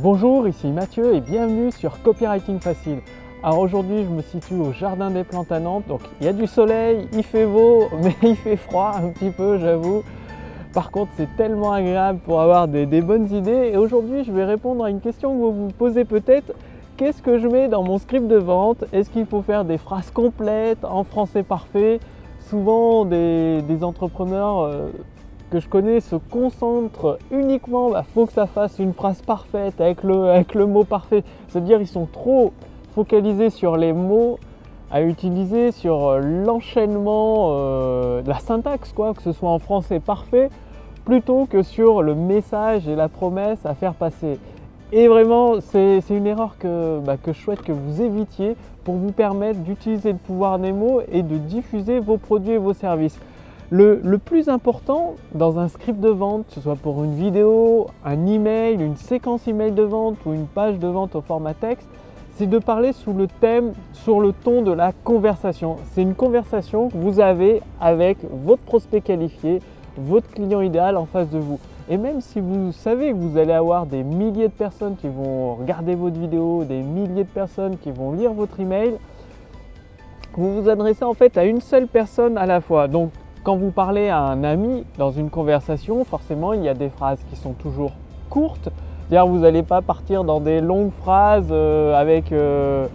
Bonjour, ici Mathieu et bienvenue sur Copywriting Facile. Alors aujourd'hui, je me situe au Jardin des Plantes à Nantes. Donc il y a du soleil, il fait beau, mais il fait froid un petit peu, j'avoue. Par contre, c'est tellement agréable pour avoir des, bonnes idées. Et aujourd'hui, je vais répondre à une question que vous vous posez peut-être. Qu'est-ce que je mets dans mon script de vente? Est-ce qu'il faut faire des phrases complètes en français parfait? Souvent, des, entrepreneurs euh, je connais se concentrent uniquement, bah, faut que ça fasse une phrase parfaite avec le, avec le mot parfait. C'est-à-dire ils sont trop focalisés sur les mots à utiliser, sur euh, l'enchaînement, euh, la syntaxe, quoi, que ce soit en français parfait, plutôt que sur le message et la promesse à faire passer. Et vraiment, c'est une erreur que, bah, que je souhaite que vous évitiez pour vous permettre d'utiliser le pouvoir des mots et de diffuser vos produits et vos services. Le, plus important dans un script de vente, que ce soit pour une vidéo, un email, une séquence email de vente ou une page de vente au format texte, c'est de parler sous le thème, sur le ton de la conversation. C'est une conversation que vous avez avec votre prospect qualifié, votre client idéal en face de vous. Et même si vous savez que vous allez avoir des milliers de personnes qui vont regarder votre vidéo, des milliers de personnes qui vont lire votre email, vous vous adressez en fait à une seule personne à la fois. Quand vous parlez à un ami dans une conversation, forcément il y a des phrases qui sont toujours courtes. C'est-à-dire vous n'allez pas partir dans des longues phrases euh, avec euh,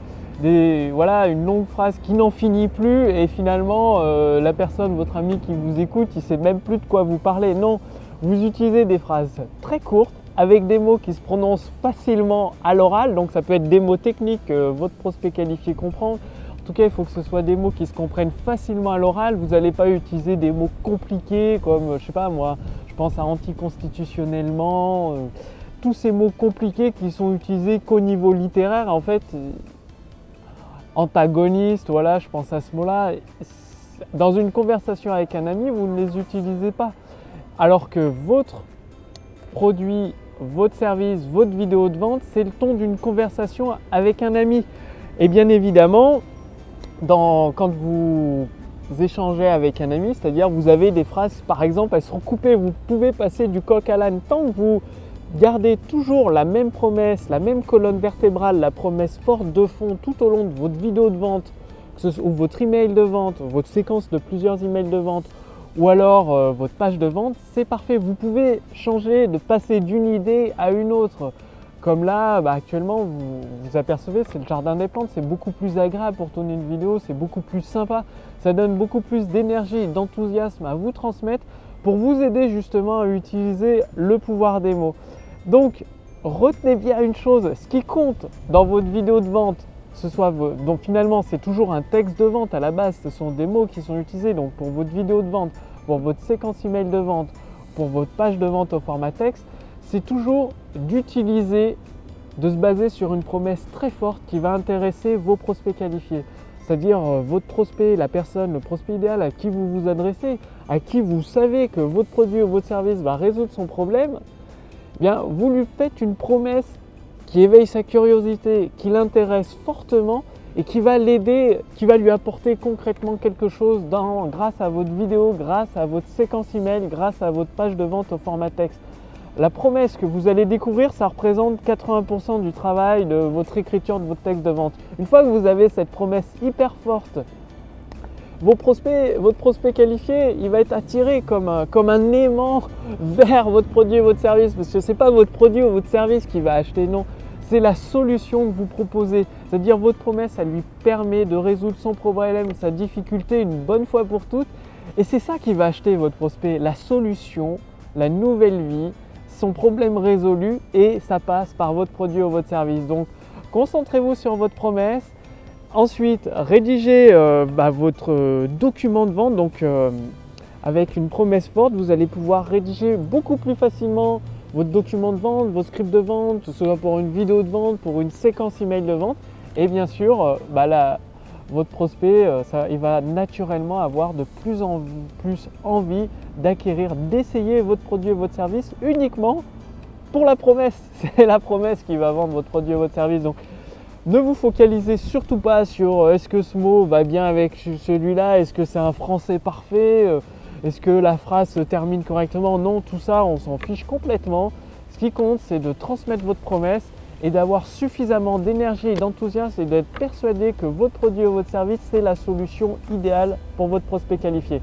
des, voilà, une longue phrase qui n'en finit plus et finalement euh, la personne, votre ami qui vous écoute, il ne sait même plus de quoi vous parlez. Non, vous utilisez des phrases très courtes avec des mots qui se prononcent facilement à l'oral, donc ça peut être des mots techniques que votre prospect qualifié comprend. Tout cas, il faut que ce soit des mots qui se comprennent facilement à l'oral. Vous n'allez pas utiliser des mots compliqués comme, je sais pas moi, je pense à anticonstitutionnellement, euh, tous ces mots compliqués qui sont utilisés qu'au niveau littéraire. En fait, antagoniste, voilà, je pense à ce mot-là. Dans une conversation avec un ami, vous ne les utilisez pas. Alors que votre produit, votre service, votre vidéo de vente, c'est le ton d'une conversation avec un ami. Et bien évidemment, quand vous échangez avec un ami, c'est-à-dire vous avez des phrases, par exemple, elles sont coupées, vous pouvez passer du coq à l'âne tant que vous gardez toujours la même promesse, la même colonne vertébrale, la promesse forte de fond tout au long de votre vidéo de vente, ou votre email de vente, votre séquence de plusieurs emails de vente, ou alors euh, votre page de vente, c'est parfait. Vous pouvez changer, de passer d'une idée à une autre. Comme là, bah, actuellement, vous, vous apercevez, c'est le jardin des plantes, c'est beaucoup plus agréable pour tourner une vidéo, c'est beaucoup plus sympa. Ça donne beaucoup plus d'énergie, d'enthousiasme à vous transmettre pour vous aider justement à utiliser le pouvoir des mots. Donc, retenez bien une chose, ce qui compte dans votre vidéo de vente, ce soit donc finalement c'est toujours un texte de vente à la base, ce sont des mots qui sont utilisés donc pour votre vidéo de vente, pour votre séquence email de vente, pour votre page de vente au format texte, c'est toujours d'utiliser, de se baser sur une promesse très forte qui va intéresser vos prospects qualifiés. C'est-à-dire euh, votre prospect, la personne, le prospect idéal à qui vous vous adressez, à qui vous savez que votre produit ou votre service va résoudre son problème, eh bien vous lui faites une promesse qui éveille sa curiosité, qui l'intéresse fortement et qui va l'aider, qui va lui apporter concrètement quelque chose grâce à votre vidéo, grâce à votre séquence email, grâce à votre page de vente au format texte. La promesse que vous allez découvrir, ça représente 80% du travail de votre écriture de votre texte de vente. Une fois que vous avez cette promesse hyper forte, votre prospect qualifié, il va être attiré comme un, comme un aimant vers votre produit et votre service. Parce que ce n'est pas votre produit ou votre service qui va acheter, non c'est la solution que vous proposez. C'est-à-dire votre promesse, elle lui permet de résoudre son problème, sa difficulté une bonne fois pour toutes. Et c'est ça qui va acheter votre prospect, la solution, la nouvelle vie, son problème résolu et ça passe par votre produit ou votre service. Donc concentrez-vous sur votre promesse. Ensuite, rédigez euh, bah, votre document de vente. Donc euh, avec une promesse forte, vous allez pouvoir rédiger beaucoup plus facilement votre document de vente, vos scripts de vente, que ce soit pour une vidéo de vente, pour une séquence email de vente. Et bien sûr, euh, bah votre prospect, euh, il va naturellement avoir de plus en plus envie d'acquérir, d'essayer votre produit et votre service uniquement pour la promesse. C'est la promesse qui va vendre votre produit et votre service. Donc, ne vous focalisez surtout pas sur euh, est-ce que ce mot va bien avec celui-là, est-ce que c'est un français parfait? Est-ce que la phrase se termine correctement? Non, tout ça, on s'en fiche complètement. Ce qui compte, c'est de transmettre votre promesse et d'avoir suffisamment d'énergie et d'enthousiasme et d'être persuadé que votre produit ou votre service, c'est la solution idéale pour votre prospect qualifié.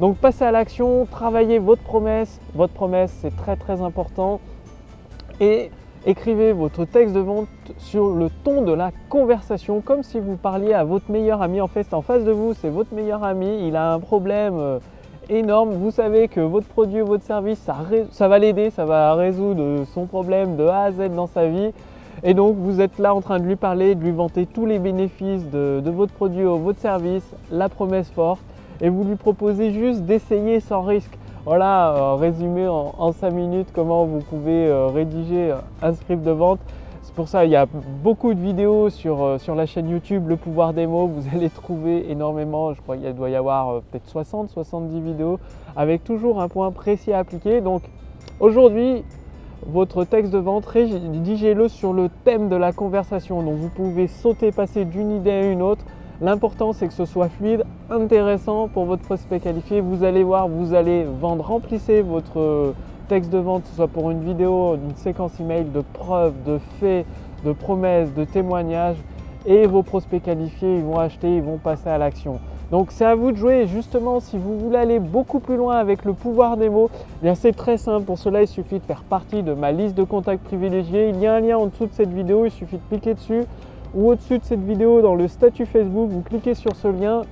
Donc passez à l'action, travaillez votre promesse. Votre promesse, c'est très très important. Et écrivez votre texte de vente sur le ton de la conversation, comme si vous parliez à votre meilleur ami. En fait, en face de vous, c'est votre meilleur ami, il a un problème euh, énorme. Vous savez que votre produit ou votre service, ça, ça va l'aider, ça va résoudre son problème de A à Z dans sa vie. Et donc vous êtes là en train de lui parler, de lui vanter tous les bénéfices de, votre produit ou votre service, la promesse forte, et vous lui proposez juste d'essayer sans risque. Voilà, euh, résumé en, 5 minutes comment vous pouvez euh, rédiger un script de vente. C'est pour ça qu'il y a beaucoup de vidéos sur, euh, sur la chaîne YouTube Le pouvoir des mots. Vous allez trouver énormément, je crois qu'il doit y avoir peut-être 60, 70 vidéos avec toujours un point précis à appliquer. Donc aujourd'hui, votre texte de vente, rédigez-le sur le thème de la conversation. Donc vous pouvez sauter, passer d'une idée à une autre. L'important c'est que ce soit fluide, intéressant pour votre prospect qualifié. Vous allez voir, vous allez vendre, remplissez votre texte de vente, que ce soit pour une vidéo, une séquence email de preuves, de faits, de promesses, de témoignages. Et vos prospects qualifiés, ils vont acheter, ils vont passer à l'action. Donc c'est à vous de jouer. Justement, si vous voulez aller beaucoup plus loin avec le pouvoir des mots, eh c'est très simple. Pour cela, il suffit de faire partie de ma liste de contacts privilégiés. Il y a un lien en dessous de cette vidéo. Il suffit de cliquer dessus ou au-dessus de cette vidéo dans le statut Facebook. Vous cliquez sur ce lien.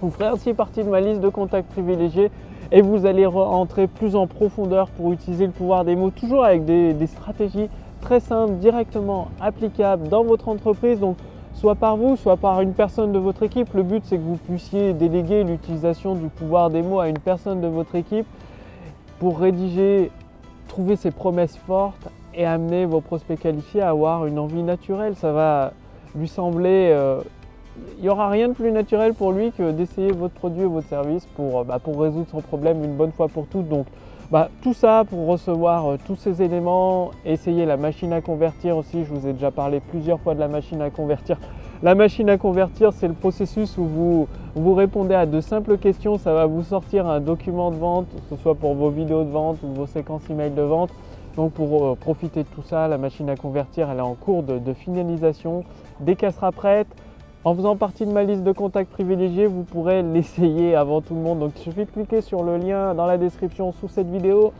Vous ferez ainsi partie de ma liste de contacts privilégiés et vous allez rentrer plus en profondeur pour utiliser le pouvoir des mots, toujours avec des, des stratégies très simples, directement applicables dans votre entreprise. Donc soit par vous, soit par une personne de votre équipe. Le but, c'est que vous puissiez déléguer l'utilisation du pouvoir des mots à une personne de votre équipe pour rédiger, trouver ses promesses fortes et amener vos prospects qualifiés à avoir une envie naturelle. Ça va lui sembler... Euh, il n'y aura rien de plus naturel pour lui que d'essayer votre produit ou votre service pour, bah, pour résoudre son problème une bonne fois pour toutes. Bah, tout ça pour recevoir euh, tous ces éléments, essayer la machine à convertir aussi. Je vous ai déjà parlé plusieurs fois de la machine à convertir. La machine à convertir, c'est le processus où vous, répondez à de simples questions. Ça va vous sortir un document de vente, que ce soit pour vos vidéos de vente ou vos séquences email de vente. Donc pour euh, profiter de tout ça, la machine à convertir, elle est en cours de finalisation. Dès qu'elle sera prête, en faisant partie de ma liste de contacts privilégiés, vous pourrez l'essayer avant tout le monde. Donc il suffit de cliquer sur le lien dans la description sous cette vidéo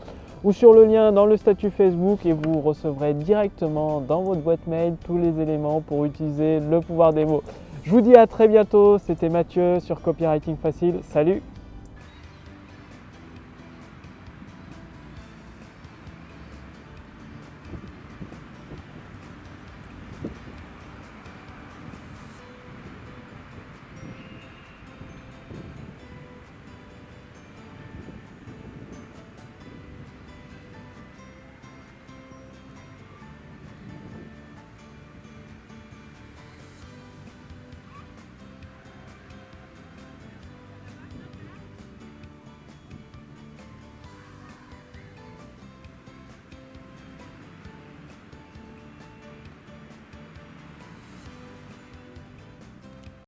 ou sur le lien dans le statut Facebook et vous recevrez directement dans votre boîte mail tous les éléments pour utiliser le pouvoir des mots. Je vous dis à très bientôt, c'était Mathieu sur Copywriting Facile. Salut